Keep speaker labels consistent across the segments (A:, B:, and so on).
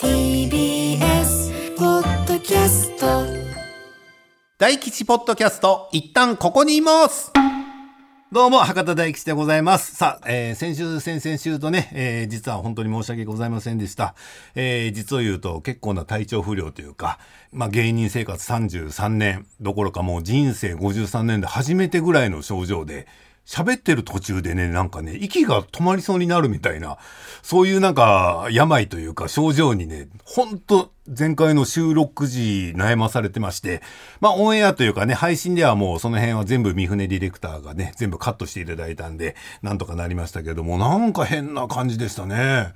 A: TBS ポッドキャスト
B: 大吉ポッドキャスト、一旦ここにいますどうも、博多大吉でございます。さあ、えー先週、先々週とね、えー実は本当に申し訳ございませんでした。えー実を言うと結構な体調不良というか、まあ芸人生活33年どころかもう人生53年で初めてぐらいの症状で、喋ってる途中でね、なんかね、息が止まりそうになるみたいな、そういうなんか、病というか症状にね、ほんと前回の収録時悩まされてまして、まあオンエアというかね、配信ではもうその辺は全部三船ディレクターがね、全部カットしていただいたんで、なんとかなりましたけども、なんか変な感じでしたね。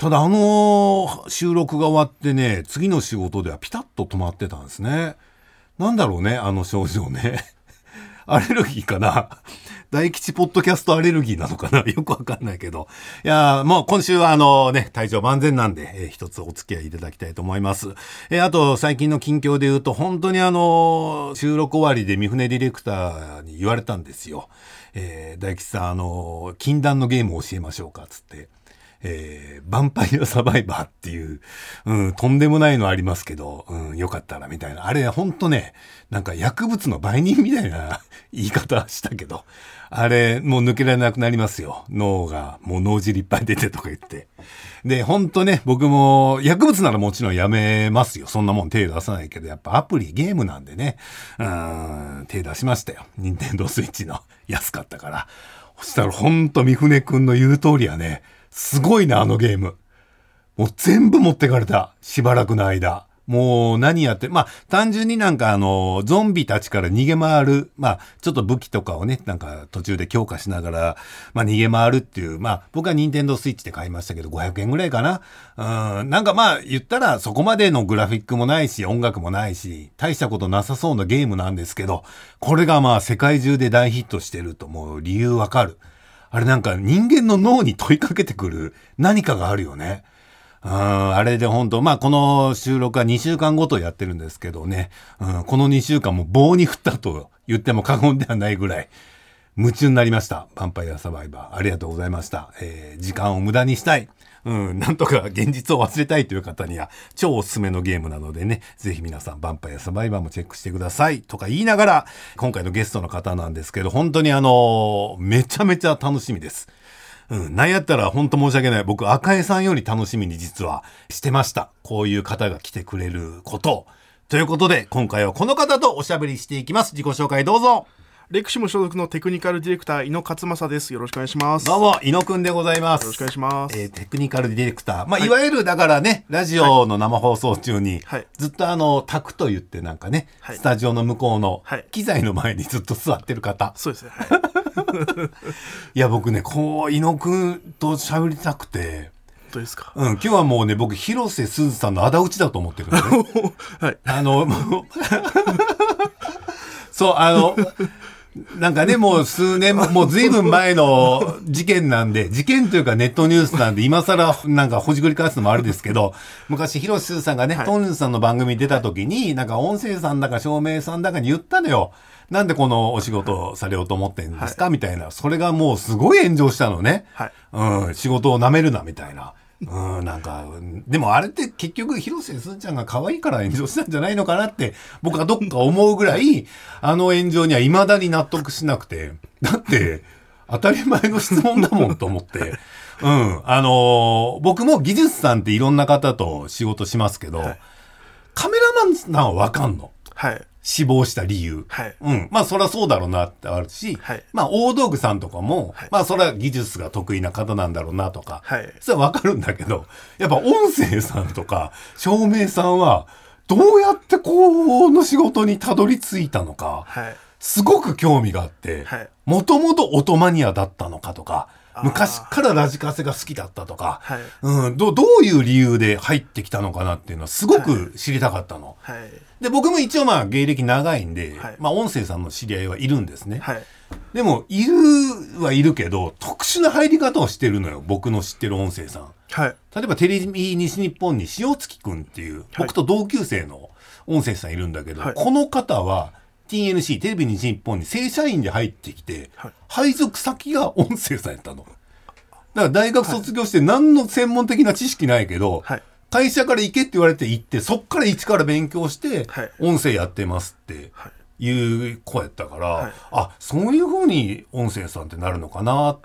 B: ただあの収録が終わってね、次の仕事ではピタッと止まってたんですね。なんだろうね、あの症状ね。アレルギーかな大吉ポッドキャストアレルギーなのかな？よくわかんないけど。いやもう今週はあのね、体調万全なんで、えー一つお付き合いいただきたいと思います。えーあと、最近の近況で言うと、本当にあの収録終わりで三船ディレクターに言われたんですよ。えー大吉さん、あの禁断のゲームを教えましょうか、つって。えー、ヴァンパイアサバイバーっていう、うん、とんでもないのありますけど、うん、よかったらみたいな。あれ、ほんとね、なんか薬物の売人みたいな言い方したけど、あれ、もう抜けられなくなりますよ。脳が、もう脳汁いっぱい出てとか言って。で、ほんとね、僕も薬物ならもちろんやめますよ。そんなもん手出さないけど、やっぱアプリ、ゲームなんでね、うん、手出しましたよ。任天堂スイッチの安かったから。そしたらほんと三船くんの言う通りやね。すごいな、あのゲーム。もう全部持ってかれた。しばらくの間。もう何やって、まあ単純になんかあの、ゾンビたちから逃げ回る、まあちょっと武器とかをね、なんか途中で強化しながら、まあ逃げ回るっていう、まあ僕は任天堂スイッチで買いましたけど500円ぐらいかな。うん、なんかまあ言ったらそこまでのグラフィックもないし、音楽もないし、大したことなさそうなゲームなんですけど、これがまあ世界中で大ヒットしてるともう理由わかる。あれなんか人間の脳に問いかけてくる何かがあるよね。うん、あれで本当まあこの収録は2週間ごとやってるんですけどね、うん、この2週間も棒に振ったと言っても過言ではないぐらい夢中になりました。ヴァンパイアサバイバー。ありがとうございました。えー時間を無駄にしたい。うん、なんとか現実を忘れたいという方には超おすすめのゲームなのでね、ぜひ皆さん、ヴァンパイアサバイバーもチェックしてください。とか言いながら、今回のゲストの方なんですけど、本当にあのめちゃめちゃ楽しみです。うん、なんやったら本当申し訳ない。僕、赤江さんより楽しみに実はしてました。こういう方が来てくれること。ということで、今回はこの方とおしゃべりしていきます。自己紹介どうぞ。
C: レクシム所属のテクニカルディレクター井野勝正です。よろしくお願いします。
B: どうも、井野くんでございます。
C: よろしくお願いします
B: えーテクニカルディレクター。まあ、い、わゆる、だからね、ラジオの生放送中に、
C: はい
B: ずっとあの、タクと言ってなんかね、
C: はい
B: スタジオの向こうの
C: はい
B: 機材の前にずっと座ってる方。
C: そうですね。はい。
B: いや、僕ね、こう、井野くんと喋りたくて、
C: どうですか？
B: うん、今日はもうね、僕、広瀬すずさんの仇討ちだと思ってるのね。
C: はい。
B: あの、そう、あの、なんかね、もう数年も、もう随分前の事件なんで、事件というかネットニュースなんで、今更なんかほじくり返すのもあれですけど、昔、広瀬すずさんがね、
C: はい
B: トーンズさんの番組に出た時に、なんか音声さんだか照明さんだかに言ったのよ。なんでこのお仕事されようと思ってんですか、みたいな。それがもうすごい炎上したのね。
C: はい
B: うん、仕事を舐めるな、みたいな。うん、なんか、うんでもあれって結局広瀬すずちゃんが可愛いから炎上したんじゃないのかなって、僕はどっか思うぐらい、あの炎上には未だに納得しなくて。だって、当たり前の質問だもんと思って。うん。あのー僕も技術さんっていろんな方と仕事しますけど、
C: はい
B: カメラマンさんはわかんの？
C: はい。
B: 死亡した理由。
C: はい
B: うん。まあ、そりゃそうだろうなってあるし、
C: はい
B: まあ、大道具さんとかも、
C: はい
B: まあ、それは技術が得意な方なんだろうなとか、
C: はい
B: それはわかるんだけど、やっぱ音声さんとか、照明さんは、どうやってこの仕事にたどり着いたのか、
C: はい。
B: すごく興味があって
C: はい、
B: もともとオトマニアだったのかとか、昔からラジカセが好きだったとか、
C: はい。
B: うん、どどういう理由で入ってきたのかなっていうのはすごく知りたかったの。
C: はい。
B: で僕も一応まあ芸歴長いんで、
C: はい。
B: まあ音声さんの知り合いはいるんですね。
C: はい。
B: でもいるはいるけど特殊な入り方をしてるのよ僕の知ってる音声さん。
C: はい。
B: 例えばテレビ西日本に塩月くんっていう僕と同級生の音声さんいるんだけど、
C: はい。
B: この方は TNC テレビ西日本に正社員で入ってきて、
C: はい。
B: 配属先が音声さんやったの。だから大学卒業して何の専門的な知識ないけど、
C: はい。
B: 会社から行けって言われて行ってそっから一から勉強して
C: はい。
B: 音声やってますって
C: はい。
B: いう子やったから、
C: はい。
B: あそういうふうに音声さんってなるのかなっ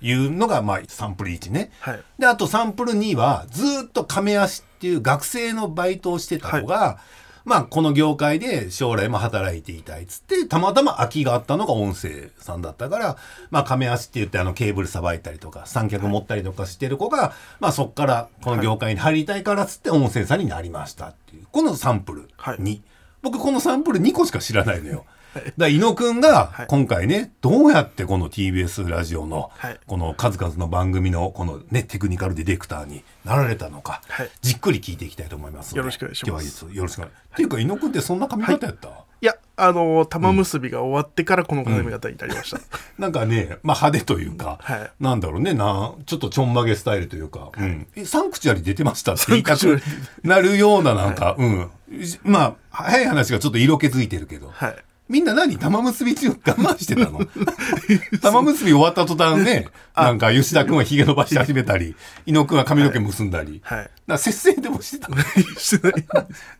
B: てい。うのがまあサンプル1ね。
C: はい。
B: であとサンプル2はずーっと亀足っていう学生のバイトをしてた子が、まあこの業界で将来も働いていたいっつってたまたま空きがあったのが音声さんだったからまあ亀足って言ってあのケーブルさばいたりとか三脚持ったりとかしてる子が、まあそっからこの業界に入りたいからっつって音声さんになりましたっていうこのサンプル
C: はい。
B: 2、僕このサンプル2個しか知らないのよ。だから伊野くんが
C: はい。
B: 今回ね、どうやってこの TBS ラジオの
C: はい。
B: この数々の番組のこのねテクニカルディレクターになられたのか、
C: はい。
B: じっくり聞いていきたいと思います
C: よろしくお願いします。
B: よろしくお願いっていうか伊野くんってそんな髪型やった、
C: い。やあの玉結びが終わってからこの髪型になりました、
B: なんかね、まあ、派手というか、
C: はい。
B: なんだろうねなちょっとちょんまげスタイルというか、うん、えサンクチュアリ出てました？って言いたくなるようななんか、うん。まあ早い話がちょっと色気づいてるけど、
C: はい
B: みんな何？玉結び中我慢してたの？玉結び終わった途端ね、なんか吉田君は髭伸ばし始めたり、伊野君は髪の毛結んだり、
C: はい。
B: な節制でもしてたの？
C: してない。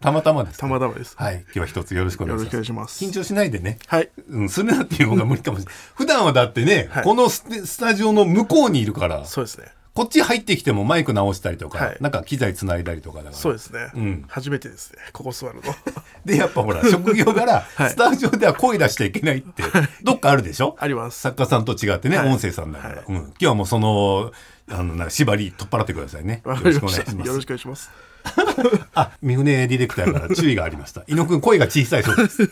B: たまたまです。
C: たまたまです。
B: はい。今日は一つよろしくお願いします。
C: よろしくお願いします。
B: 緊張しないでね。
C: はい。
B: うん、するなっていう方が無理かもしれない。普段はだってね、
C: はい。
B: このススタジオの向こうにいるから、
C: そうですね
B: こっち入ってきてもマイク直したりとか、
C: はい。
B: なんか機材つないだりとかだから。
C: そうですね、
B: うん。
C: 初めてですね。ここ座るの。
B: で、やっぱほら、職業柄、
C: はい。
B: スタジオでは声出しちゃいけないって、どっかあるでしょ？
C: あります。
B: 作家さんと違ってね、
C: はい。
B: 音声さんだから、
C: はい。
B: うん。今日はもうその、あの、なんか縛り取っ払ってくださいね。よ
C: わ
B: ろ
C: し
B: しくお願いしたます。
C: よろしくお願いします。
B: あ、三船ディレクターから注意がありました。伊野くん声が小さいそうです。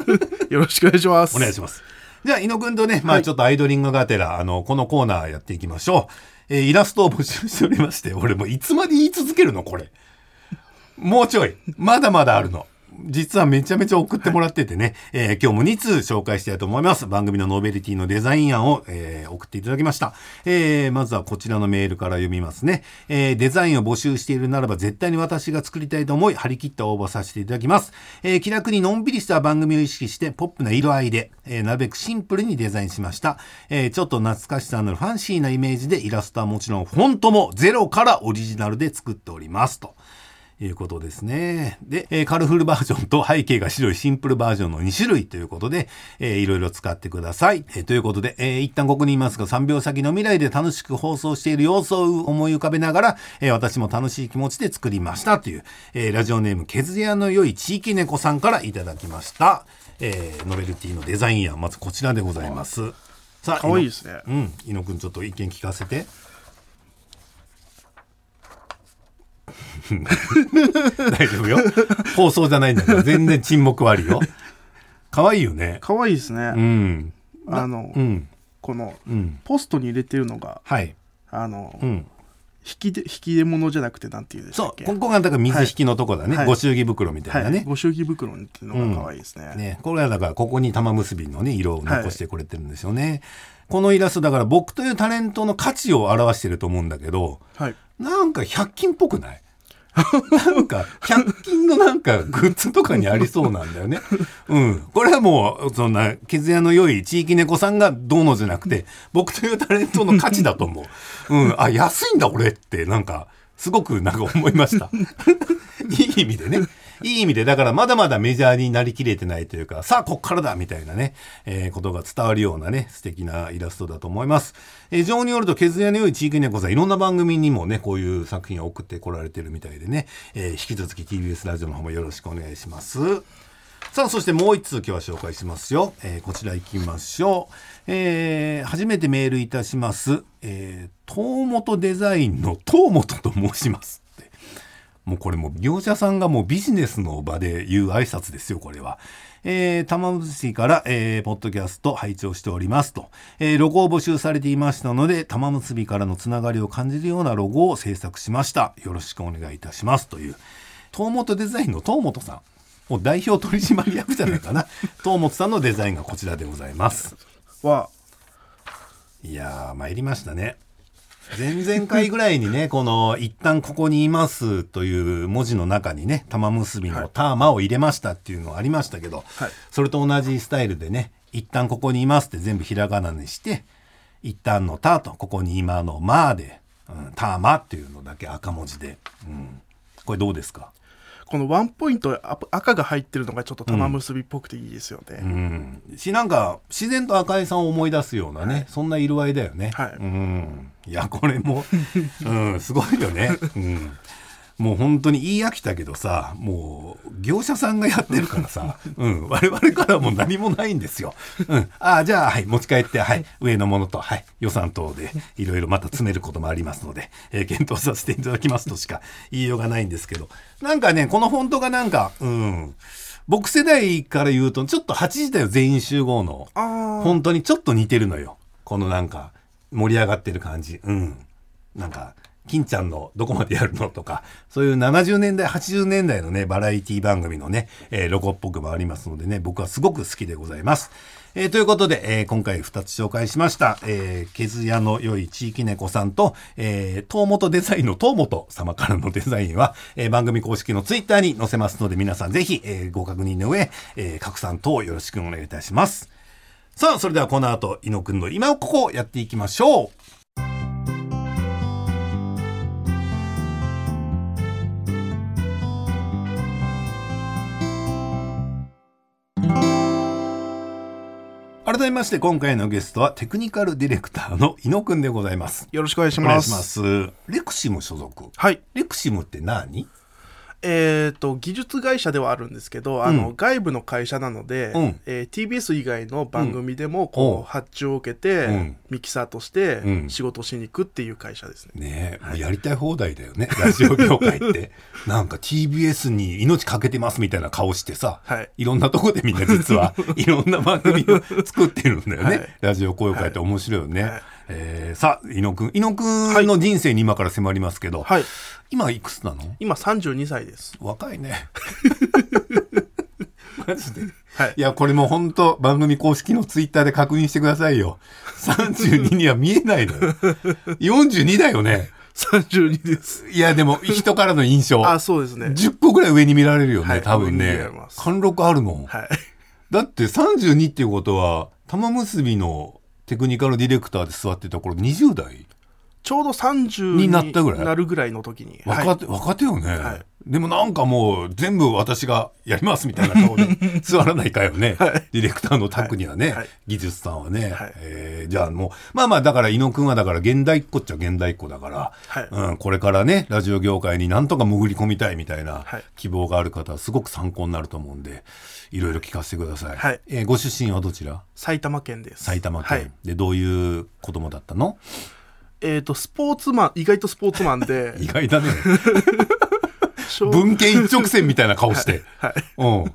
C: よろしくお願いします。
B: お願いします。じゃあ、伊野くんとね、まあちょっとアイドリングがてら、あの、このコーナーやっていきましょう。えーイラストを募集しておりまして、俺もいつまで言い続けるのこれ。もうちょい。まだまだあるの。実はめちゃめちゃ送ってもらっててね、えー今日も2通紹介したいと思います。番組のノーベルティのデザイン案を、えー送っていただきました。えーまずはこちらのメールから読みますね。えーデザインを募集しているならば絶対に私が作りたいと思い、張り切って応募させていただきます。えー気楽にのんびりした番組を意識して、ポップな色合いで、えーなるべくシンプルにデザインしました。えーちょっと懐かしさのあるファンシーなイメージで、イラストはもちろんフォントもゼロからオリジナルで作っております。と。いうことですね。で、えーカルフルバージョンと背景が白いシンプルバージョンの2種類ということで、えーいろいろ使ってください。えーということで、えー一旦ここにいますが、3秒先の未来で楽しく放送している様子を思い浮かべながら、えー私も楽しい気持ちで作りましたという、えーラジオネーム、ケズヤの良い地域猫さんからいただきました。えーノベルティのデザイン案、まずこちらでございます。さあ、
C: かわいいですね
B: うん、伊野くんちょっと意見聞かせて。大丈夫よ。放送じゃないんだから全然沈黙はあるよ。可愛いよね。
C: かわいいですね、
B: うん。
C: あの、
B: うん。
C: この
B: うん。
C: ポストに入れてるのが
B: はい。
C: あの、
B: うん。
C: 引きで引き出物じゃなくてなんて言うんでした
B: そう、ここがだから水引きのとこだね。
C: はい
B: ご祝儀袋みたいなね。
C: はい、ご祝儀袋っていうのが可愛いですね、
B: ね、これはだからここに玉結びのね色を残してくれてるんですよね、このイラストだから僕というタレントの価値を表してると思うんだけど
C: はい
B: なんか100均っぽくない？なんか100均のなんかグッズとかにありそうなんだよね。うん。これはもうそんな血屋の良い地域猫さんがどうのじゃなくて僕というタレントの価値だと思う。うん。あ安いんだ俺ってなんかすごくなんか思いました。いい意味でね。いい意味で、だからまだまだメジャーになりきれてないというか、さあこっからだみたいなね、えーことが伝わるようなね、素敵なイラストだと思います。えー情によると、削りの良い地域猫さん、いろんな番組にもね、こういう作品を送ってこられてるみたいでね、えー引き続き TBS ラジオの方もよろしくお願いします。さあ、そしてもう一通今日は紹介しますよ。えーこちら行きましょう。えー初めてメールいたします。えー、東本デザインの東本と申します。もうこれもう業者さんがもうビジネスの場で言う挨拶ですよ、これは。えー、玉結びから、えー、ポッドキャスト拝聴しておりますと、えーロゴを募集されていましたので、玉結びからのつながりを感じるようなロゴを制作しました。よろしくお願いいたします。という、東本デザインの東本さん。もう代表取締役じゃないかな。東本さんのデザインがこちらでございます。
C: は、
B: いやー、参りましたね。前々回ぐらいにね、この、一旦ここにいますという文字の中にね、玉結びのターマを入れましたっていうのがありましたけど、
C: はい。
B: それと同じスタイルでね、一旦ここにいますって全部ひらがなにして、一旦のタと、ここに今のまで、うん、ターマっていうのだけ赤文字で、うん、これどうですか？
C: このワンポイントあ赤が入ってるのがちょっと玉結びっぽくていいですよね。
B: うん、しなんか自然と赤井さんを思い出すようなね、そんな色合いだよね。
C: はい
B: うん、いやこれも、うん、すごいよね。うんもう本当に言い飽きたけどさもう業者さんがやってるからさ、うん、我々からはもう何もないんですよ。うん、ああじゃあ、はい、持ち帰って、はい、上のものと、はい、予算等でいろいろまた詰めることもありますので、えー検討させていただきますとしか言いようがないんですけどなんかねこのフォントがなんか、うん、僕世代から言うとちょっと8時だよ全員集合の。本当にちょっと似てるのよ。このなんか盛り上がってる感じ。うん。なんか金ちゃんのどこまでやるのとかそういう70年代80年代のねバラエティ番組のね、えーロゴっぽくもありますのでね僕はすごく好きでございます。えーということで、えー今回2つ紹介しました、えー、毛づやの良い地域猫さんと、えー、東本デザインの東本様からのデザインは、えー番組公式のツイッターに載せますので皆さんぜひ、えーご確認の上、えー拡散等よろしくお願いいたします。さあ、それではこの後、伊野くんの今をここをやっていきましょう。改めまして今回のゲストはテクニカルディレクターの伊野くんでございます。
C: よろしくお願いし
B: お願いし
C: ます。
B: ます。レクシム所属。
C: はい。
B: レクシムって何？
C: えっ、と、技術会社ではあるんですけど、あの、
B: うん
C: 外部の会社なので、
B: うん。
C: えー TBS 以外の番組でも、
B: お
C: こう、
B: う
C: 発注を受けて、
B: うん。
C: ミキサーとして
B: うん。
C: 仕事しに行くっていう会社ですね。
B: ねえ、もうやりたい放題だよね、ラジオ業界って。なんか TBS に命かけてますみたいな顔してさ、
C: はい。
B: いろんなとこでみんな実は いろんな番組を作ってるんだよね。
C: はい。
B: ラジオ交友会って面白いよね。
C: はい
B: えーさあ、伊野くん。伊野くんの人生に今から迫りますけど、
C: はい。
B: 今いくつなの？
C: 今32歳です。
B: 若いね。マジで。
C: はい
B: いや、これもう本当番組公式のツイッターで確認してくださいよ。32には見えないのよ。42だよね。
C: 32です。
B: いや、でも人からの印象。
C: あ、そうですね。
B: 10個ぐらい上に見られるよね、
C: はい
B: 多分ね。貫禄あるもん。
C: はい。
B: だって32っていうことは、玉結びのテクニカルディレクターで座ってた頃20代？
C: ちょうど30
B: になったぐらい？
C: なるぐらいの時に。はい。
B: 若手、若手よね、
C: はい。
B: でもなんかもう全部私がやりますみたいな顔で 座らないかよね、
C: はい。
B: ディレクターのタッグにはね、
C: はい。はい。
B: 技術さんはね、
C: はい。
B: えーじゃあもうまあまあだから伊野くんはだから現代っ子っちゃ現代っ子だから、
C: はい。
B: うん、これからねラジオ業界になんとか潜り込みたいみたいな
C: はい。
B: 希望がある方はすごく参考になると思うんでいろいろ聞かせてください、
C: はい。
B: えーご出身はどちら？
C: 埼玉県です。
B: 埼玉県、
C: はい。
B: でどういう子供だったの？
C: えっ、と、スポーツマン、意外とスポーツマンで、
B: 意外だね。
C: 小
B: 文献一直線みたいな顔して、
C: はい。
B: うん。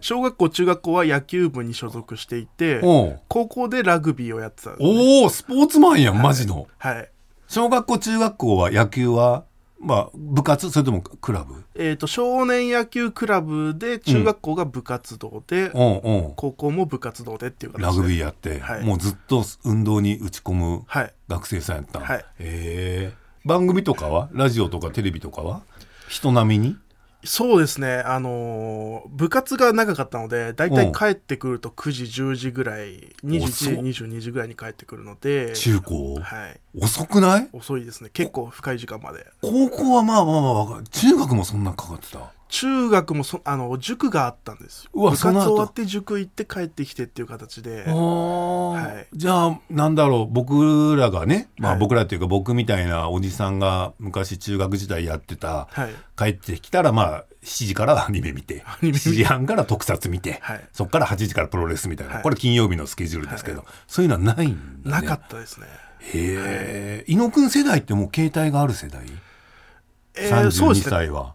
C: 小学校、中学校は野球部に所属していて、
B: うん。
C: 高校でラグビーをやってたね、
B: おおスポーツマンやんマジの、
C: はい。
B: 小学校中学校は野球はまあ部活？それともクラブ？
C: えっ、と、少年野球クラブで、中学校が部活動で、
B: うん。うん。
C: 高校も部活動でっていう形で。
B: ラグビーやって、
C: はい。
B: もうずっと運動に打ち込む
C: はい。
B: 学生さんやったん？
C: はい。
B: へえ番組とかは？ラジオとかテレビとかは？人並みに？
C: そうですね、あのー部活が長かったので、だいたい帰ってくると9時、10時ぐらい、21
B: 遅っ
C: 時、22時ぐらいに帰ってくるので、
B: 中高、
C: はい。
B: 遅くない？
C: 遅いですね。結構深い時間まで。
B: 高校はまあまあまあ中学もそんなかかってた
C: 中学もそあの塾があったんですよ。
B: うわ
C: 部
B: その後。
C: 活終わって塾行って帰ってきてっていう形で。
B: はい。
C: い
B: じゃあなんだろう。僕らがね、まあ、
C: はい。
B: 僕らっていうか僕みたいなおじさんが昔中学時代やってた、
C: はい。
B: 帰ってきたらまあ7時からアニメ見て
C: ニメ見て。
B: 7時半から特撮見て、
C: はい。
B: そっから8時からプロレスみたいな、
C: はい。
B: これ金曜日のスケジュールですけど、
C: は
B: そういうのはないんだ、ね、
C: なかったですね、
B: へえ伊野くん世代ってもう携帯がある世代、
C: えーそう
B: 32
C: ですね。
B: 歳は、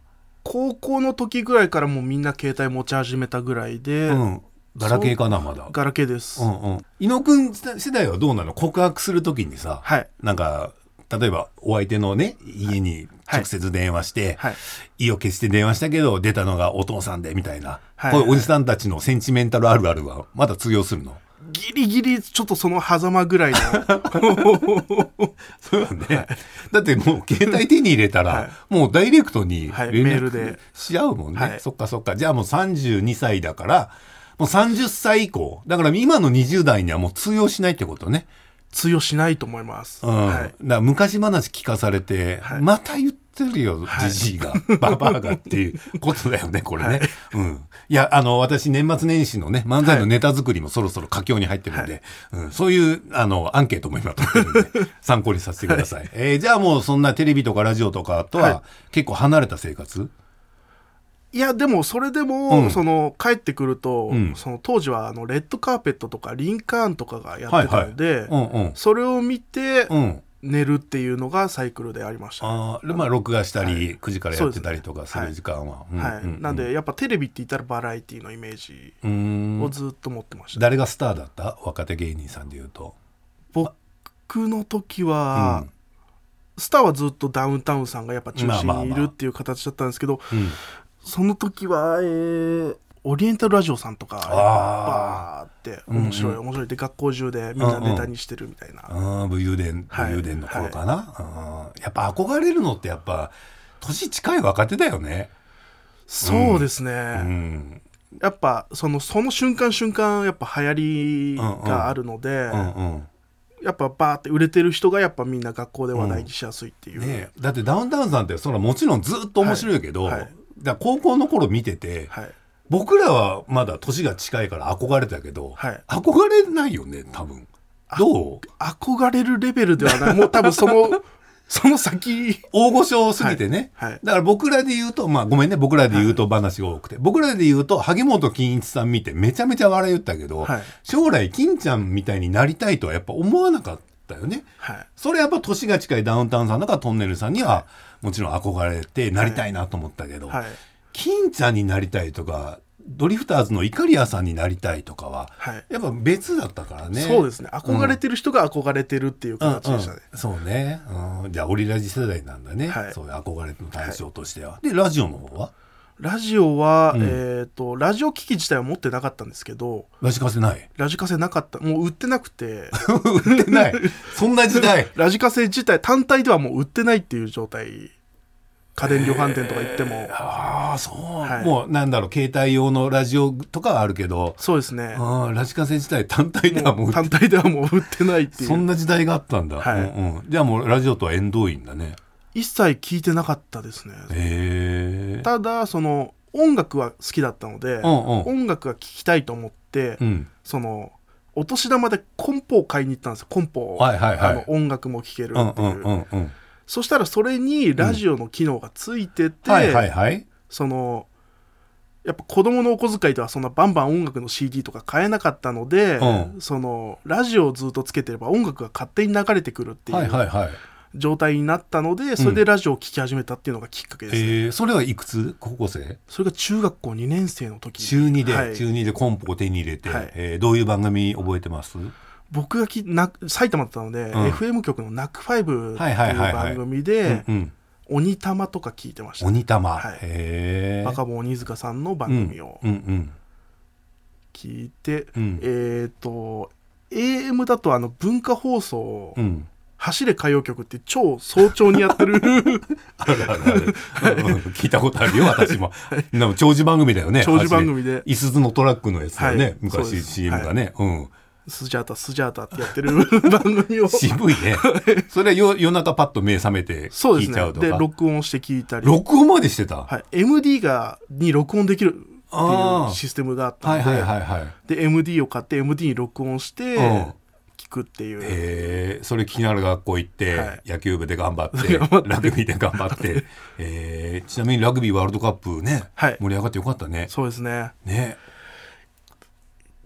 C: 高校の時ぐらいからもうみんな携帯持ち始めたぐらいで、
B: うん。ガラケーかなまだ。
C: ガラケーです、
B: うんうん。伊野くん世代はどうなの？告白するときにさ、
C: はい。
B: なんか例えばお相手のね家に直接電話して、
C: はい。
B: 意を決して電話したけど出たのがお父さんでみたいな、
C: はい。
B: こういうおじさんたちのセンチメンタルあるあるはまだ通用するの？
C: ギリギリちょっとその狭間ぐらいの
B: そうよね。だってもう携帯手に入れたら、
C: はい
B: もうダイレクトに
C: はい
B: 連
C: メールで
B: 絡し合うもんね。
C: はい
B: そっかそっか。じゃあもう32歳だから、もう30歳以降。だから今の20代にはもう通用しないってことね。
C: 通用しないと思います、
B: うん。
C: はい
B: だ昔話聞かされて、
C: はい
B: また言ってるよ、
C: はい。
B: じじいが、ババアがっていうことだよね、これね。うん。いや、あの、私年末年始のね、漫才のネタ作りもそろそろ佳境に入ってるんで、うん、そういう、あの、アンケートも今取ってるんで、参考にさせてください。えーじゃあもうそんなテレビとかラジオとかと
C: は
B: は結構離れた生活？
C: いやでもそれでも、
B: うん。
C: その帰ってくると、
B: うん。
C: その当時はあのレッドカーペットとかリンカーンとかがやってたので、
B: うんうん。
C: それを見て
B: うん。
C: 寝るっていうのがサイクルでありました、
B: あーでまあ、録画したり、
C: はい。
B: 9時からやってたりとかする時間は。うん
C: はい、
B: うんうん
C: なんでやっぱテレビって言ったらバラエティのイメージ
B: うーん。
C: をずっと持ってました、
B: 誰がスターだった？若手芸人さんで言うと。
C: 僕の時は、スターはずっとダウンタウンさんがやっぱ中心にいるっていう形だったんですけど、
B: うん。
C: その時は、えーオリエンタルラジオさんとかバーって面白い、面白いで学校中でみんなネタにしてるみたいな、
B: ああ武勇伝武
C: はい。
B: 勇伝の頃かな、あーやっぱ憧れるのってやっぱ年近い若手だよね。
C: そうですね、
B: うん。
C: やっぱそのその瞬間瞬間やっぱ流行りがあるので、
B: うんうん。
C: やっぱバーって売れてる人がやっぱみんな学校で話題にしやすいっていう、
B: ねえ。だってダウンタウンさんってそれはもちろんずっと面白いけど、
C: はい。はい。
B: だ高校の頃見てて、
C: はい
B: 僕らはまだ年が近いから憧れたけど、
C: はい。
B: 憧れないよね多分。どう？
C: 憧れるレベルではない。もう多分その その先。
B: 大御所すぎてね、
C: はい。はい。
B: だから僕らで言うとまあごめんね。僕らで言うと話が多くて、僕らで言うと萩本欽一さん見てめちゃめちゃ笑い言ったけど、
C: はい。
B: 将来金ちゃんみたいになりたいとはやっぱ思わなかったよね。
C: はい。
B: それやっぱ年が近いダウンタウンさんだからトンネルさんにはもちろん憧れてなりたいなと思ったけど、
C: はい
B: 金ちゃんになりたいとかドリフターズのイカリアさんになりたいとかは、
C: はい。
B: やっぱ別だったからね。
C: そうですね。憧れてる人が憧れてるっていう
B: うん。うん
C: 形でしたね、
B: そうね、うん、じゃあオリラジ世代なんだね、
C: はい。
B: そういう憧れの対象としては、でラジオの方は？
C: ラジオは、
B: うん。
C: えっ、とラジオ機器自体は持ってなかったんですけど
B: ラジカセない？
C: ラジカセなかった。もう売ってなくて。
B: 売ってない。そんな時代。
C: ラジカセ自体単体ではもう売ってないっていう状態家電量販店とか行っても、
B: ああそう、
C: はい。
B: もうなんだろう携帯用のラジオとかはあるけど。
C: そうですね。
B: ラジカセ自体単体ではもう
C: 単体ではもう売ってないってい
B: そん
C: う
B: な時代があったんだ、
C: はい。
B: うんうん、じゃあもうラジオとは縁遠いんだね。
C: 一切聞いてなかったですね。
B: へえ
C: ただその音楽は好きだったので、
B: うんうん。
C: 音楽が聴きたいと思って、
B: うん。
C: そのお年玉でコンポを買いに行ったんですよ。コンポを、
B: はいはいはい。
C: あの音楽も聴ける
B: うん
C: っていう、
B: うんうんうん
C: そしたらそれにラジオの機能がついてて、
B: はいはいはい。
C: そのやっぱ子供のお小遣いではそんなバンバン音楽の CD とか買えなかったので、
B: うん。
C: そのラジオをずっとつけてれば音楽が勝手に流れてくるって
B: はいはいいうはい。
C: 状態になったので、それでラジオを聴き始めたっていうのがきっかけですね、
B: えー、それはいくつ？高校生？
C: それが中学校2年生の時
B: 中2で、
C: はい。
B: 中2でコンポを手に入れて、
C: はい。
B: えーどういう番組覚えてます？
C: 僕がきな埼玉だったので、
B: ん。
C: FM 局の「ナックファイブっ
B: いいうはいはいはい
C: 番組で
B: うんうん「
C: 鬼玉」とか聞いてました、
B: 鬼玉、
C: はい。
B: へえ
C: バカボン鬼塚さんの番組を
B: うんうん
C: 聞いて、
B: うん。
C: えっ、と AM だとあの文化放送
B: うん。うん
C: 走れ歌謡曲って超早朝にやってる。
B: あるあるある。うんうん聞いたことあるよ私も、長寿番組だよね
C: 長寿番組で。
B: いすゞのトラックのやつだよね、
C: はい。
B: 昔 CM がね、うん
C: スジャータスジャータってやってる 番組を。
B: 渋いね。それは夜夜中パッと目覚めて
C: そうです
B: 聞いちゃうとか。
C: ねで録音して聞いたり、
B: 録音までしてた、
C: はい、MD がに録音できるって
B: あー。
C: いうシステムがあったので、
B: はいはいはいはい。
C: で MD を買って MD に録音して
B: うん。
C: 聞くっていう、
B: えー。それ聞きながら学校行って、
C: はい。
B: 野球部で頑張って
C: 頑張って。
B: ラグビーで頑張って、えー。ちなみにラグビーワールドカップね、
C: はい。
B: 盛り上がってよかったね。
C: そうですね。
B: ね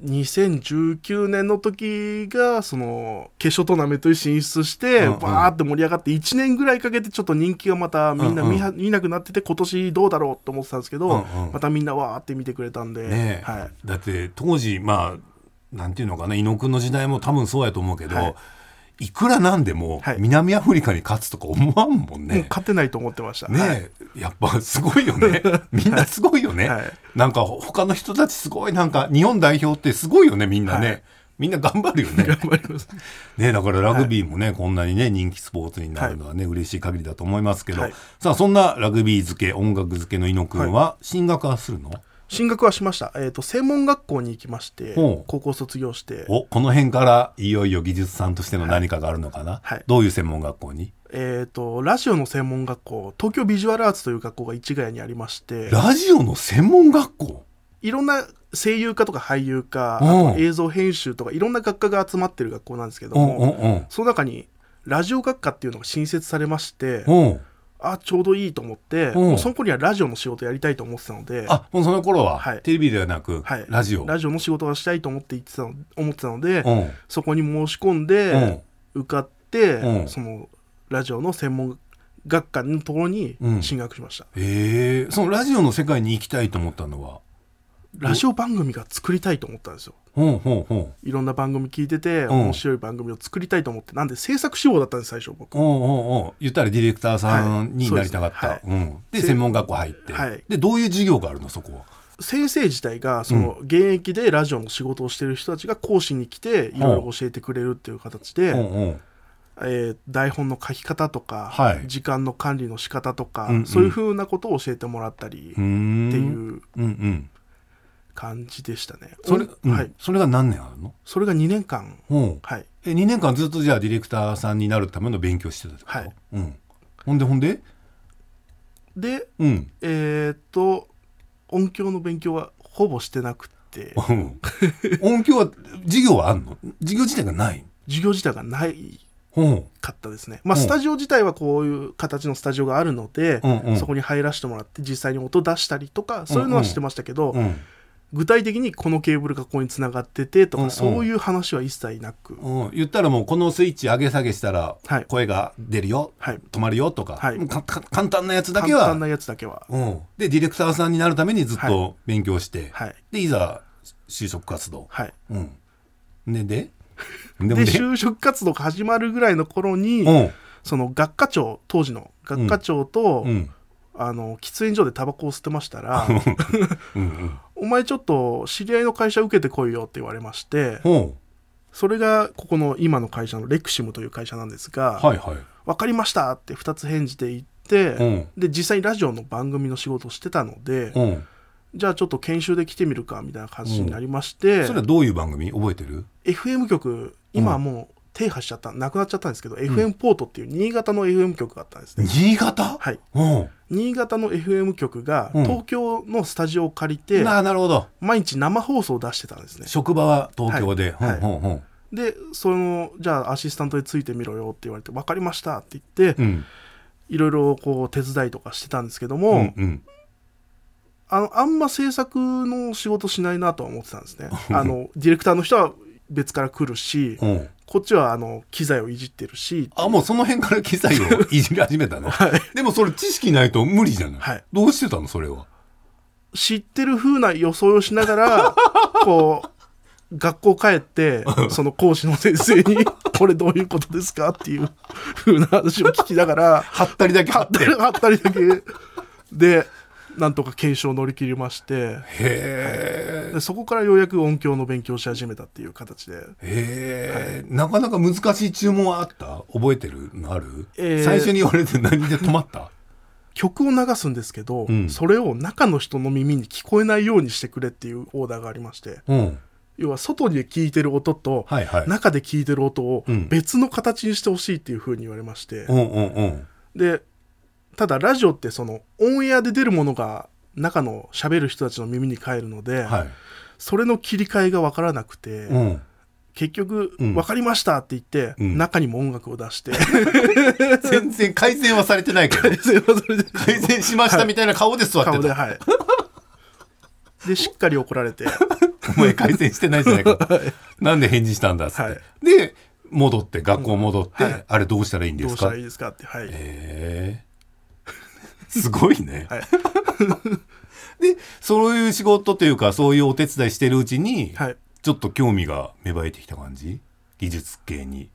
C: 2019年の時がその決勝トーナメントに進出して、バーって盛り上がって1年ぐらいかけてちょっと人気がまたみんな見は見なくなってて今年どうだろうと思ってたんですけど、またみんなわーって見てくれたんで、はい、
B: だって当時まあなんていうのかな猪野君の時代も多分そうやと思うけど、
C: はい
B: い、くらなんでも
C: はい
B: 南アフリカに勝つとか思わんもん
C: もう
B: ね。
C: 勝てないと思ってました。はい
B: やっぱすごいよね。みんなすごいよね。
C: はい
B: なんか他の人たちすごいなんか日本代表ってすごいよねみんなね。
C: はい
B: みんな頑張るよね。
C: 頑張ります。
B: ねだからラグビーもね、こんなにね人気スポーツになるのはね、嬉しい限りだと思いますけど、
C: はい
B: さあそんなラグビー漬け音楽漬けの猪野君は進学はするの、
C: 進学はしました。えっ、と専門学校に行きまして高校卒業して、
B: おこの辺からいよいよ技術さんとしての何かがあるのかな、
C: はい。
B: どういう専門学校に？
C: えっ、とラジオの専門学校、東京ビジュアルアーツという学校が市ヶ谷にありまして、
B: ラジオの専門学校？
C: いろんな声優科とか俳優科、映像編集とかいろんな学科が集まってる学校なんですけど
B: うん
C: も、その中にラジオ学科っていうのが新設されまして、
B: うん
C: あちょうどいいと思って、
B: うん。
C: もうその頃にはラジオの仕事やりたいと思ってたので、
B: あもうその頃は、
C: はい。
B: テレビではなく、
C: はい、
B: ラジオ
C: ラジオの仕事がしたいと思って言ってたの思ってたので、
B: うん。
C: そこに申し込んで、受かって、
B: うん。
C: そのラジオの専門学科のところに
B: うん
C: 進学しました、
B: えー、そのラジオの世界に行きたいと思ったのは？
C: ラジオ番組が作りたいと思ったんですよ。
B: ほうほうほう。
C: いろんな番組聞いてて、
B: ん。
C: 面白い番組を作りたいと思って。なんで制作志望だったんです最初僕。
B: おうおうおう。言ったらディレクターさんになりたかった、
C: はい。そう
B: うん、で
C: せ
B: 専門学校入って、
C: はい。
B: でどういう授業があるのそこは？
C: 先生自体がその現役でラジオの仕事をしてる人たちが講師に来ていろいろ教えてくれるっていう形で、
B: うんう。ん
C: えー台本の書き方とか、
B: はい。
C: 時間の管理の仕方とか、
B: うんうん。
C: そういうふうなことを教えてもらったりっていう感じでしたね。
B: それ、うん。
C: はい、
B: それが何年あるの？
C: それが2年間、
B: う。ん
C: はい、
B: え2年間ずっとじゃあディレクターさんになるための勉強してたってこと、
C: はい。
B: うん、ほんでほんで？
C: で
B: うん。
C: えーっと音響の勉強はほぼしてなくて。
B: うん。音響は授業はあんの？授業自体がない
C: 授業自体がない
B: う。ん
C: かったですね。まあ
B: う。ん
C: スタジオ自体はこういう形のスタジオがあるので、そこに入らせてもらって実際に音出したりとかそういうのはしてましたけど、
B: うん
C: 具体的にこのケーブルがここにつながっててとか、
B: うんうん。
C: そういう話は一切なく、
B: うん、言ったらもうこのスイッチ上げ下げしたら
C: はい。
B: 声が出るよ、
C: はい。
B: 止まるよとか、
C: はい。
B: かか簡単なやつだけは
C: 簡単なやつだけは。
B: うん、でディレクターさんになるためにずっと勉強して、
C: はい。
B: でいざ就職活動、
C: はい。
B: うん、で？でで
C: で就職活動が始まるぐらいの頃に、
B: うん。
C: その学科長当時の学科長と、
B: うん。
C: あの喫煙所でタバコを吸ってましたら
B: うんうん「
C: お前ちょっと知り合いの会社受けてこいよ」って言われまして
B: ほ
C: それがここの今の会社のレクシムという会社なんですが
B: うはいはい「
C: 分かりました」って2つ返事で言って、
B: うん。
C: で実際にラジオの番組の仕事をしてたので、
B: うん。
C: じゃあちょっと研修で来てみるかみたいな感じになりまして、
B: それはどういう番組？覚えてる
C: ？FM 局今はもう停波しちゃったなくなっちゃったんですけど、FM ポートっていう新潟の FM 局があったんですね、
B: 新潟？
C: はい。
B: うん。
C: 新潟の FM 局が
B: うん。
C: 東京のスタジオを借りて、
B: ななるほど。
C: 毎日生放送を出してたんですね。
B: 職場は東京で、
C: はい。
B: ほんほんほん。
C: でそのじゃあアシスタントでついてみろよって言われて分かりましたって言って、
B: うん。
C: いろいろこう手伝いとかしてたんですけども、
B: うんうん。
C: あのあんま制作の仕事しないなとは思ってたんですね。あのディレクターの人は別から来るし、
B: うん
C: こっちはあの機材をいじってるし。
B: あもうその辺から機材をいじり始めたの、でもそれ知識ないと無理じゃない、
C: はい。
B: どうしてたのそれは？
C: 知ってる風な装いをしながら こう学校帰ってその講師の先生に「これどういうことですか?」っていう風な話を聞きながら。
B: はったりだけ貼って。
C: はったりだけ。でなんとか検証を乗り切りまして
B: へえ。
C: でそこからようやく音響の勉強をし始めたっていう形で。
B: へえ、なかなか難しい注文はあった？覚えてるのある、
C: えー。
B: 最初に言われて何で止まった？
C: 曲を流すんですけど、
B: うん。
C: それを中の人の耳に聞こえないようにしてくれっていうオーダーがありまして。
B: うん。
C: 要は外で聞いてる音と
B: はいはい。
C: 中で聞いてる音を
B: うん。
C: 別の形にしてほしいっていうふうに言われまして、
B: うんうんうん。
C: でただラジオってそのオンエアで出るものが中の喋る人たちの耳に返るので、
B: はい。
C: それの切り替えが分からなくて、
B: うん。
C: 結局、
B: うん。
C: 分かりましたって言って、
B: うん。
C: 中にも音楽を出して。
B: 全然改善はされてないけど。改善しましたみたいな顔で座ってた、
C: 顔ではい。でしっかり怒られて。
B: お前回線してないじゃないか。と。なんで返事したんだっつって。
C: はい。
B: で、戻って、学校戻って、
C: はい。
B: あれどうしたらいいんですか？ら
C: どうしたいいですかってはい、
B: へえすごいね。
C: はい。
B: で、そういう仕事というか、そういうお手伝いしてるうちに、
C: はい。
B: ちょっと興味が芽生えてきた感じ？技術系に。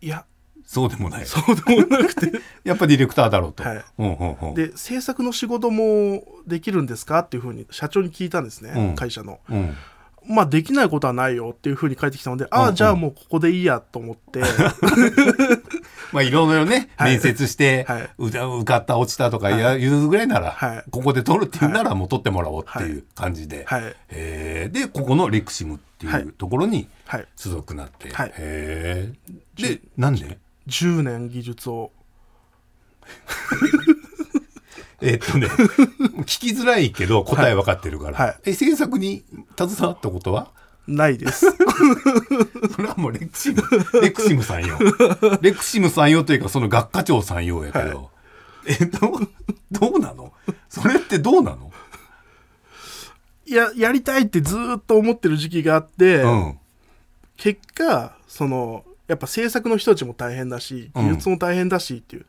C: いや。
B: そうでもない。
C: そうでもなくて。
B: やっぱディレクターだろうと。
C: はい。
B: うんうんうん、
C: で制作の仕事もできるんですか？っていうふうに社長に聞いたんですね、
B: うん。
C: 会社の。
B: うん、
C: まあできないことはないよっていうふうに返ってきたので、ああじゃあもうここでいいやと思って。
B: まあいろいろね、
C: はい。
B: 面接して、
C: はい。う
B: 受かった落ちたとかや、言うぐらいなら、
C: はい。
B: ここで取るっていうならもう取ってもらおうっていう感じで、
C: はい。
B: へー。でここのレクシムって
C: はい。いう
B: ところに
C: はい。
B: 所属なって、
C: はい。
B: へー。でなんで
C: ？10年技術を
B: えっとね 聞きづらいけど答え分かってるから、
C: はい。
B: え制作に携わったことは？
C: ないです。
B: それはもうレクシムレクシムさんよ。レクシムさんよというかその学科長さんよやけど、えどうどうなの？それってどうなの？
C: いややりたいってずーっと思ってる時期があって、
B: うん。
C: 結果そのやっぱ制作の人たちも大変だし
B: うん
C: 技術も大変だしっていう、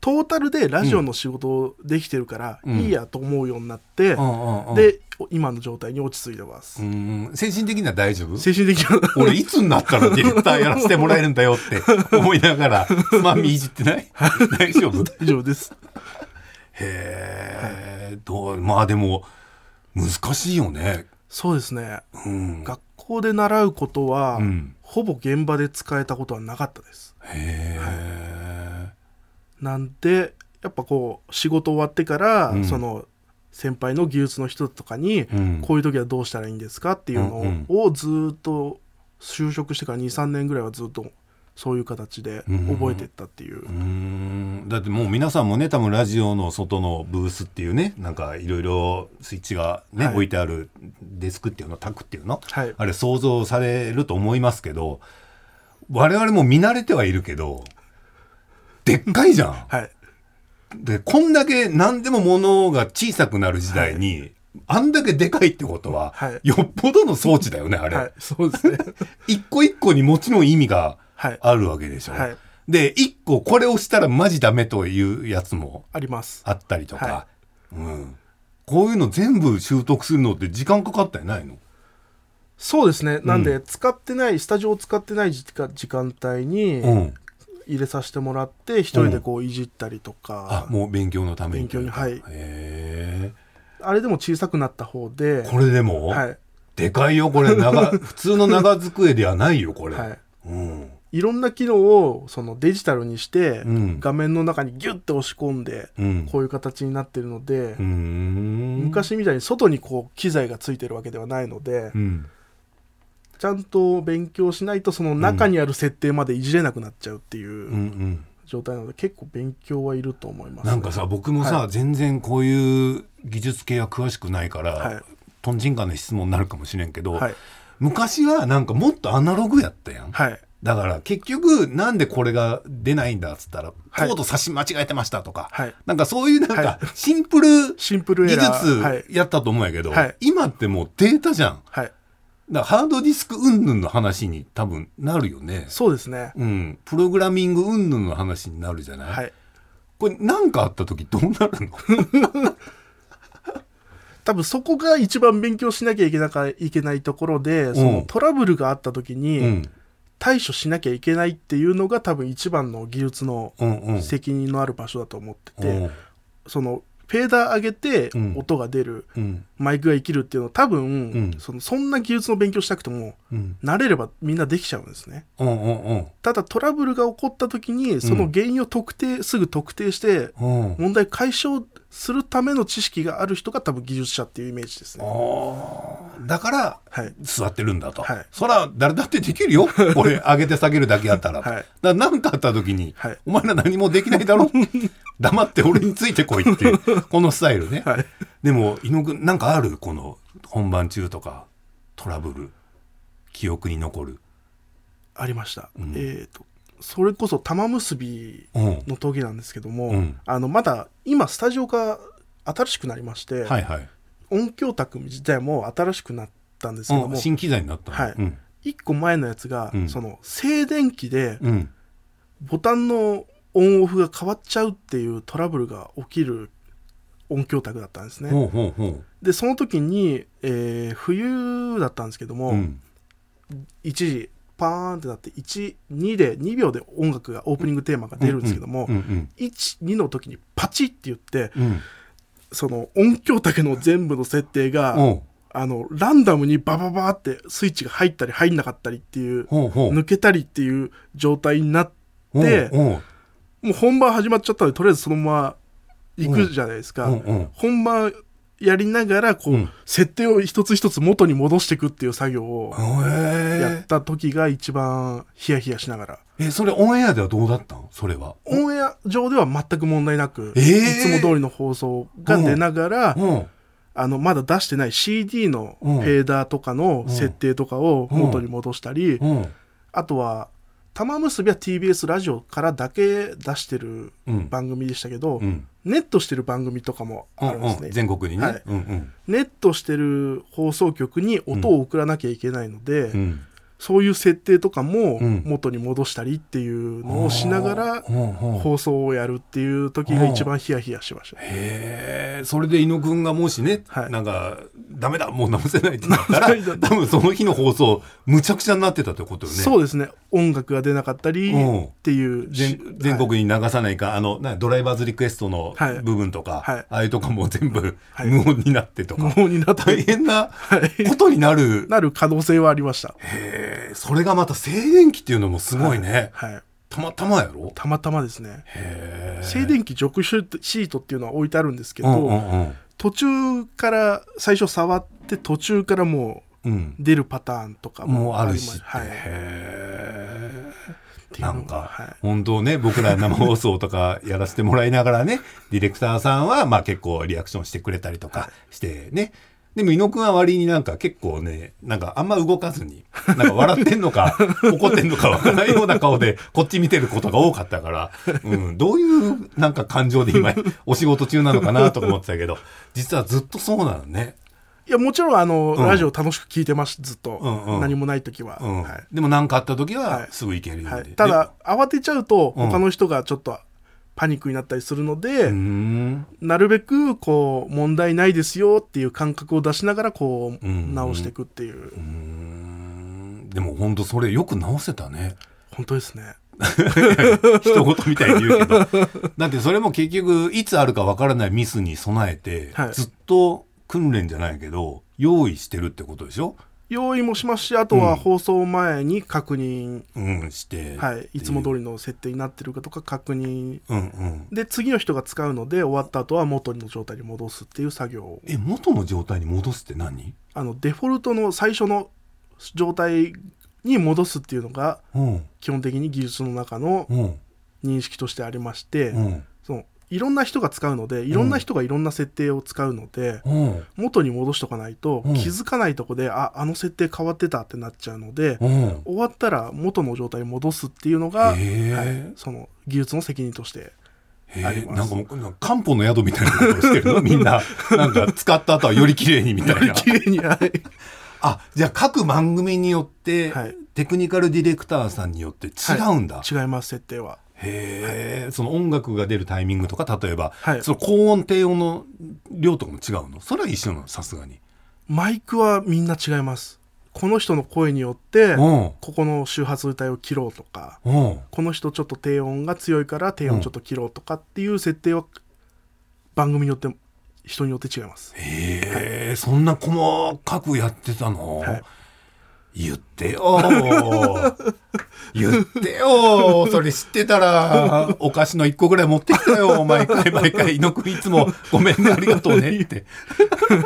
C: トータルでラジオの仕事できてるから、
B: うん。
C: いいやと思うようになって、
B: うんうんうん。
C: で今の状態に落ち着いてます、
B: うん。精神的には大丈夫？
C: 精神的な
B: 俺いつになったらディレクターやらせてもらえるんだよって 思いながらつまみいじってない？大丈夫？
C: 以上です。
B: へえ、どうまあでも難しいよね。
C: そうですね。
B: うん。
C: 学校で習うことは、
B: うん。
C: ほぼ現場で使えたことはなかったです。
B: へえ、
C: なんでやっぱこう仕事終わってから、
B: うん。
C: その先輩の技術の人とかに、
B: うん。
C: こういう時はどうしたらいいんですかっていうのを,、
B: うん
C: ずーっと就職してから23年ぐらいはずっとそういう形で覚えていったっていう、
B: うだってもう皆さんもね多分ラジオの外のブースっていうねなんかいろいろスイッチがね、
C: はい。
B: 置いてあるデスクっていうのタクっていうの、
C: はい。
B: あれ想像されると思いますけど我々も見慣れてはいるけどでっかいじゃん。
C: はい。
B: でこんだけ何でも物が小さくなる時代に、あんだけでかいってことは、
C: はい。
B: よっぽどの装置だよねあれ。
C: はい。そうですね。
B: 一個一個にもちろん意味が
C: はい。
B: あるわけでしょ。
C: はい。
B: で一個これをしたらマジダメというやつも
C: あります。
B: あったりとか、
C: は
B: うん、こういうの全部習得するのって時間かかったりないの？
C: そうですね。なんで使ってないスタジオを使ってない時間時間帯に
B: うん、
C: 入れさせてもらって一人でこういじったりとか、
B: あもう勉強のために。
C: 勉強にはい。
B: へ
C: あれでも小さくなった方で
B: えこれでも、
C: はい。
B: でかいよこれ。長 普通の長机ではないよこれ、
C: はい。
B: うん、
C: いろんな機能をそのデジタルにして、
B: うん。
C: 画面の中にギュッて押し込んで、
B: うん。
C: こういう形になってるので
B: うー、ん。
C: 昔みたいに外にこう機材がついてるわけではないので、
B: うん
C: ちゃんと勉強しないとその中にある設定までいじれなくなっちゃうっていう
B: うんうん。
C: 状態なので結構勉強はいると思います、
B: なんかさ僕もさ、
C: はい。
B: 全然こういう技術系は詳しくないから、
C: はい。
B: とんちんかんな質問になるかもしれんけど、
C: はい。
B: 昔はなんかもっとアナログやったやん、
C: はい。
B: だから結局なんでこれが出ないんだっつったら、
C: はい。
B: コード差し間違えてましたとか、
C: はい。
B: なんかそういうなん
C: は
B: かシンプル
C: シンプルエ
B: 技術やったと思うんやけど、
C: はい。
B: 今ってもうデータじゃん。
C: はい
B: だハードディスク云々の話に多分なるよね。
C: そうですね。
B: うん。プログラミング云々の話になるじゃない、
C: はい。
B: これ何かあった時どうなるの？
C: 多分そこが一番勉強しなきゃいけなかいけないところでそのトラブルがあった時に、
B: うん。
C: 対処しなきゃいけないっていうのが多分一番の技術の
B: うんうん。
C: 責任のある場所だと思ってて、
B: うん。
C: そのフェーダー上げて
B: うん。
C: 音が出る、
B: うん。
C: マイクが生きるっていうのは多分、
B: うん。
C: そのそんな技術の勉強したくても
B: うん。
C: 慣れればみんなできちゃうんですね。
B: うんうん
C: ただトラブルが起こった時にその原因を特定、すぐ特定して
B: うん。
C: 問題解消するための知識がある人が多分技術者っていうイメージですね。
B: だから
C: はい。
B: 座ってるんだと、
C: はい。
B: そら誰だってできるよ。俺上げて下げるだけやったら、
C: はい。
B: だ何かあった時に、
C: はい。
B: お前ら何もできないだろ。黙って俺についてこいっていうこのスタイルね、
C: はい。
B: でも伊野くんなんかある？この本番中とかトラブル記憶に残る。
C: ありました、
B: うん。
C: えっ、とそれこそ玉結び
B: うん。
C: の時なんですけども、
B: うん。
C: あのまだ今スタジオが新しくなりまして、
B: はいはい。
C: 音響卓自体も新しくなっったんですけども、
B: うん。新機材になったの。
C: はい。
B: うん。
C: 1個前のやつが、
B: うん。
C: その静電気で
B: うん。
C: ボタンのオンオフが変わっちゃうっていうトラブルが起きる音響卓だったんですね。でその時に、えー冬だったんですけども、一時パーンってなって12で2秒で音楽がオープニングテーマが出るんですけども、
B: うんうん
C: 12の時にパチッって言って
B: うん。
C: その音響卓の全部の設定が、あのランダムにバババーってスイッチが入ったり入んなかったりっていう抜けたりっていう状態になってもう本番始まっちゃったのでとりあえずそのまま行くじゃないですか、本番やりながらこう、
B: うん。
C: 設定を一つ一つ元に戻していくっていう作業をやった時が一番ヒヤヒヤしながら。
B: えそれオンエアではどうだったのそれは。
C: オンエア上では全く問題なく、
B: えー。
C: いつも通りの放送が出ながら、
B: うん。
C: あのまだ出してない CD のフ
B: うん。
C: ェーダーとかの設定とかを元に戻したり、
B: うん。
C: あとは玉結びは TBS ラジオからだけ出してる
B: うん。
C: 番組でしたけど、
B: うん
C: ネットしてる番組とかもあるんですね、
B: うんうん。全国にね、
C: はい。
B: うんうん。
C: ネットしてる放送局に音を送らなきゃいけないので、
B: うん
C: そういう設定とかも
B: うん。
C: 元に戻したりっていうのをしながら放送をやるっていう時が一番ヒヤヒヤしました、
B: へえそれで猪野くんがもしね、
C: はい。
B: なんかダメだもう直せないってなったら 多分その日の放送むちゃくちゃになってたってことよね。
C: そうですね。音楽が出なかったり
B: うん。
C: っていう
B: 全国に流さないか、あのなドライバーズリクエストの
C: はい。
B: 部分とか、
C: はい。
B: ああいうとかも全部
C: はい。
B: 無音になってとか、
C: 無音になって。
B: 大変な
C: はい。
B: ことになる、
C: なる可能性はありました。
B: へえそれがまた静電気っていうのもすごいね、
C: はい。
B: たまたまやろ？
C: たまたまですね。静電気除去シートっていうのは置いてあるんですけど、
B: うんうんうん。
C: 途中から最初触って途中からもう
B: うん。
C: 出るパターンとか
B: もあるしって、
C: はい、
B: へえ。なんか、
C: はい。
B: 本当ね僕ら生放送とかやらせてもらいながらねディレクターさんはまあ結構リアクションしてくれたりとかしてね、でも猪野くんは割になんか結構ねなんかあんま動かずになんか笑ってんのか 怒ってんのかわからないような顔でこっち見てることが多かったから、うん、どういうなんか感情で今お仕事中なのかなとか思ってたけど実はずっとそうなのね。
C: いやもちろんあの、
B: うん。
C: ラジオ楽しく聞いてますずっと、
B: うんうん。
C: 何もない時は、
B: うん。
C: はい。
B: でも何かあった時
C: は
B: はい。すぐ行けるように、
C: はい、ただ慌てちゃうと
B: うん。
C: 他の人がちょっとパニックになったりするので、なるべくこう問題ないですよっていう感覚を出しながらこう
B: うん。
C: 直していくっていう、
B: うーん。でも本当それよく直せたね。
C: 本当ですね。
B: 人事みたいに言うけど。だってそれも結局いつあるかわからないミスに備えて、
C: はい。
B: ずっと訓練じゃないけど用意してるってことでしょ？
C: 用意もしますしあとは放送前に確認、
B: うんして。
C: はい、いつも通
B: り
C: りの設定になってるかとか確認。
B: うんうん。
C: で次の人が使うので終わった後は元の状態に戻すっていう作業を。
B: え元の状態に戻すって何？
C: あのデフォルトの最初の状態に戻すっていうのが
B: うん。
C: 基本的に技術の中の
B: うん。
C: 認識としてありまして、
B: うん
C: いろんな人が使うのでいろんな人がいろんな設定を使うので、
B: うん。
C: 元に戻しとかないと
B: うん。
C: 気づかないとこで、ああの設定変わってたってなっちゃうので、
B: うん。
C: 終わったら元の状態に戻すっていうのが、はい、その技術の責任としてあります。
B: なんかもう漢方の宿みたいなことをしてるの？みんな。なんか使った後はより綺麗にみたいな。
C: 綺麗にはい。
B: あじゃあ各番組によって、
C: はい。
B: テクニカルディレクターさんによって違うんだ、
C: 違います設定は
B: へえ、その音楽が出るタイミングとか例えば、
C: はい。
B: その高音低音の量とかも違うの？それは一緒なのさすがに。
C: マイクはみんな違います。この人の声によって
B: う。ん
C: ここの周波数帯を切ろうとか
B: う。ん
C: この人ちょっと低音が強いから低音ちょっと切ろうとかっていう設定は番組によって人によって違います。
B: へえ、そんな細かくやってたの、
C: はい
B: 言ってよ。言ってよ。それ知ってたらお菓子の1個ぐらい持ってきたよ。毎回毎回。猪野くんいつもごめんねありがとうねって。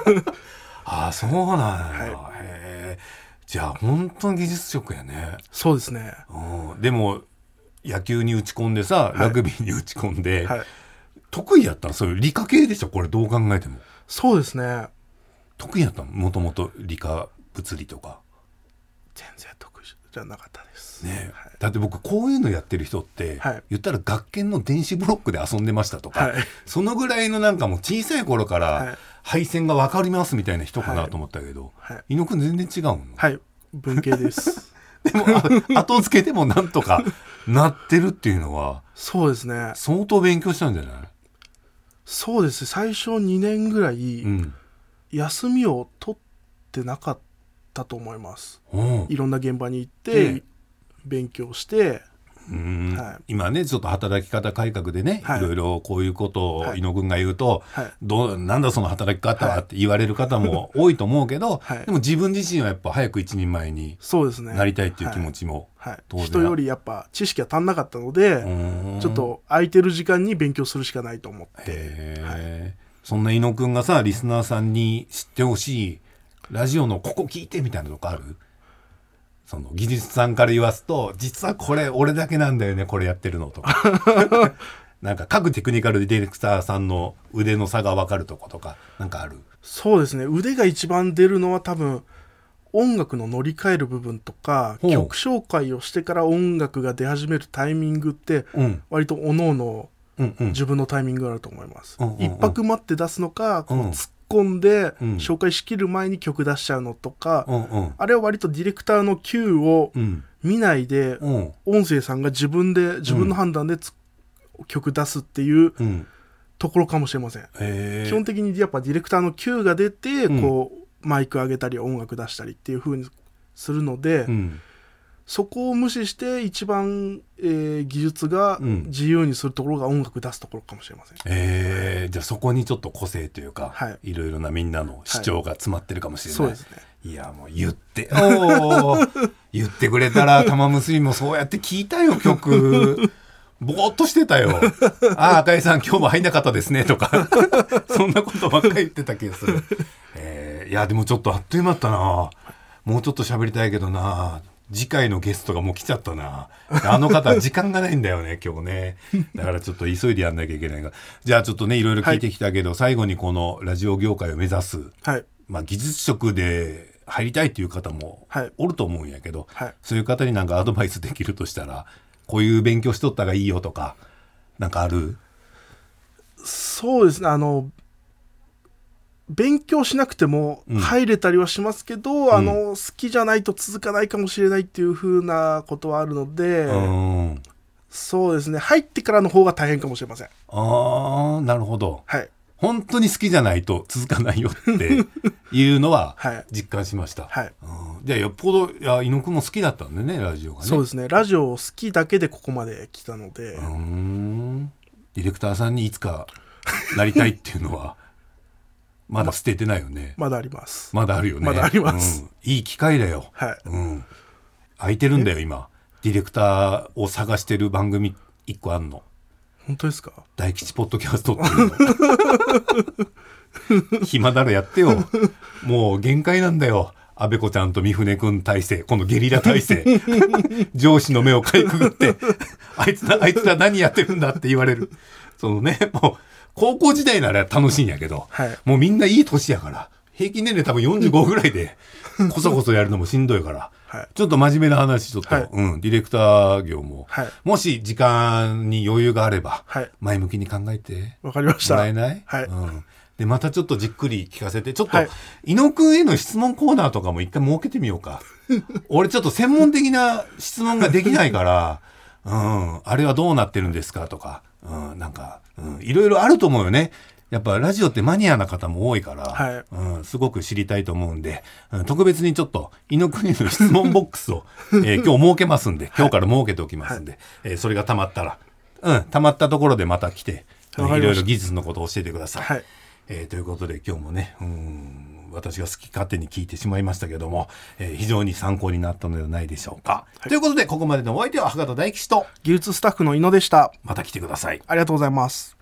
B: ああそうなんだ、へえじゃあ本当に技術職やね。
C: そうですね。
B: うん。でも野球に打ち込んでさ
C: い。
B: ラグビーに打ち込んで、
C: はい。
B: 得意やったの？そういう理科系でしょ？これどう考えても。
C: そうですね。
B: 得意やったの？もともと理科物理とか
C: 全然得意じゃなかったです。
B: ね。
C: はい。
B: だって僕こういうのやってる人って、
C: はい。
B: 言ったら学研の電子ブロックで遊んでましたとか、
C: はい。
B: そのぐらいのなんかもう小さい頃から、
C: はい。
B: 配線が分かりますみたいな人かなと思ったけど、
C: はい。はい。
B: 伊野くん全然違うの、
C: はい。文系です。
B: でもあ後付けでもなんとか なってるっていうのは
C: そうですね。
B: 相当勉強したんじゃない？
C: そうです。ね最初2年ぐらい
B: うん。
C: 休みを取ってなかったと思います。
B: うん。
C: いろんな現場に行っ
B: え
C: て
B: え
C: 勉強して
B: うん。
C: はい。
B: 今ねちょっと働き方改革でね、
C: はい。
B: い、ろいろこういうことを
C: はい。
B: 伊野くんが言うと、
C: はい。
B: どうなんだその働き方は
C: はい。
B: って言われる方も多いと思うけど、
C: はい。
B: でも自分自身はやっぱ早く一人前に
C: そうですね。
B: なりたいっていう気持ちも、
C: はい、人よりやっぱ知識が足んなかったので、
B: うん。
C: ちょっと空いてる時間に勉強するしかないと思って、
B: そんな伊野くんがさリスナーさんに知ってほしいラジオのここ聞いてみたいなとこある？その技術さんから言わすと実はこれ俺だけなんだよねこれやってるのとか。なんか各テクニカルディレクターさんの腕の差が分かるとことかなんかある？
C: そうですね。腕が一番出るのは多分音楽の乗り換える部分とか曲紹介をしてから音楽が出始めるタイミングって
B: うん。
C: 割と各々
B: うんうん。
C: 自分のタイミングがあると思います、
B: うんうんうん。
C: 一泊待って出すのかこう
B: うん
C: 突っ込んで
B: うん。
C: 紹介しきる前に曲出しちゃうのとか、
B: うんうん。
C: あれは割とディレクターの Q を
B: うん。
C: 見ないで
B: うん。
C: 音声さんが自分で自分の判断でつ、曲出すっていう
B: うん。
C: ところかもしれません、基本的にやっぱディレクター。の Q が出て、
B: うん
C: こうマイク上げたり音楽出したりっていう風にするので、
B: うん
C: そこを無視して一番、えー技術が
B: うん。
C: 自由にするところが音楽出すところかもしれません、
B: えーじゃあそこにちょっと個性というか、
C: はい。
B: いろいろなみんなの主張が詰まってるかもしれない、
C: そうですね。
B: いやもう言って おー言ってくれたら玉結びもそうやって聞いたよ曲。ぼーっとしてたよ「ああ赤井さん今日も入んなかったですね」とか。そんなことばっかり言ってた気がする、えーいやでもちょっとあっという間だったな。もうちょっと喋りたいけどな次回のゲストがもう来ちゃったな。あの方 時間がないんだよね今日ね。だからちょっと急いでやんなきゃいけないがじゃあちょっとねいろいろ聞いてきたけど、最後にこのラジオ業界を目指す
C: はい。
B: まあ、技術職で入りたいっていう方も
C: はい。
B: おると思うんやけど、
C: はい。
B: そういう方になんかアドバイスできるとしたらこういう勉強しとった方がいいよとかなんかある？
C: そうですね。あの勉強しなくても
B: うん。
C: 入れたりはしますけど、あの好きじゃないと続かないかもしれないっていう風なことはあるので、
B: うん。
C: そうですね。入ってからの方が大変かもしれません。
B: ああなるほど。
C: はい。
B: 本当に好きじゃないと続かないよって いうのは
C: はい。
B: 実感しました、
C: はい。
B: うん。じゃあよっぽどいや伊野くんも好きだったんでねラジオがね。
C: そうですね。ラジオを好きだけでここまで来たので、
B: うーん。ディレクターさんにいつかなりたいっていうのはまだ捨ててないよね
C: まだあります
B: まだあるよね。
C: まだあります
B: うんいい機会だよ。
C: はい
B: うん。空いてるんだよ、今。ディレクターを探してる番組一個あんの。
C: 本当ですか？
B: 大吉ポッドキャストっていうの。暇ならやってよ。もう限界なんだよ。安倍子ちゃんと三船くん体制。このゲリラ体制。上司の目をかいくぐって、あいつら、あいつら何やってるんだって言われる。そのね、もう、高校時代なら楽しいんやけど、
C: はい。
B: もうみんないい年やから、平均年齢多分45ぐらいで、こそこそやるのもしんどいから、
C: はい。
B: ちょっと真面目な話、ちょっと、
C: はい。
B: うん、ディレクター業も、
C: はい。
B: もし時間に余裕があれば、
C: はい。
B: 前向きに考えて
C: わかりました。
B: もらえない？
C: はい。
B: うん、で、またちょっとじっくり聞かせて、ちょっと、
C: はい。
B: 伊野くんへの質問コーナーとかも一回設けてみようか。俺ちょっと専門的な質問ができないから、うん、あれはどうなってるんですかとか、うん、なんか、うん、いろいろあると思うよね。やっぱラジオってマニアな方も多いから、
C: はい。
B: うん、すごく知りたいと思うんで、うん、特別にちょっと、伊野くんへの質問ボックスを、えー 今日設けますんで、今日から設けておきますんで、えーそれが溜まったら、うん、溜まったところでまた来て、いろいろ技術のことを教えてください。
C: はい。
B: えーということで今日もね、うん、私が好き勝手に聞いてしまいましたけども、えー非常に参考になったのではないでしょうか。ということで、ここまでのお相手は博多大吉と、
C: 技術スタッフの井野でした
B: また来てください。
C: ありがとうございます